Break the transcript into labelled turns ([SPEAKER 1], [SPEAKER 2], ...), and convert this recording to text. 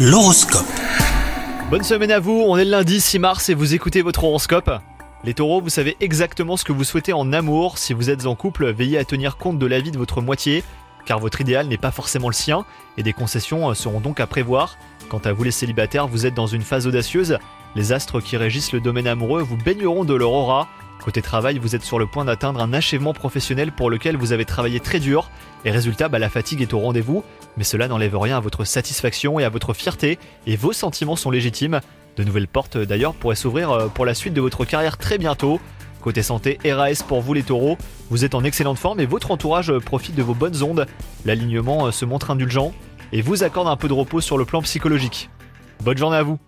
[SPEAKER 1] L'horoscope.
[SPEAKER 2] Bonne semaine à vous, on est le lundi 6 mars et vous écoutez votre horoscope. Les taureaux, vous savez exactement ce que vous souhaitez en amour. Si vous êtes en couple, veillez à tenir compte de l'avis de votre moitié, car votre idéal n'est pas forcément le sien, et des concessions euh, seront donc à prévoir. Quant à vous les célibataires, vous êtes dans une phase audacieuse. Les astres qui régissent le domaine amoureux vous baigneront de leur aura. Côté travail, vous êtes sur le point d'atteindre un achèvement professionnel pour lequel vous avez travaillé très dur. Et résultat, bah, la fatigue est au rendez-vous, mais cela n'enlève rien à votre satisfaction et à votre fierté, et vos sentiments sont légitimes. De nouvelles portes d'ailleurs pourraient s'ouvrir euh, pour la suite de votre carrière très bientôt. Côté santé, RAS pour vous les taureaux, vous êtes en excellente forme et votre entourage euh, profite de vos bonnes ondes. L'alignement euh, se montre indulgent et vous accorde un peu de repos sur le plan psychologique. Bonne journée à vous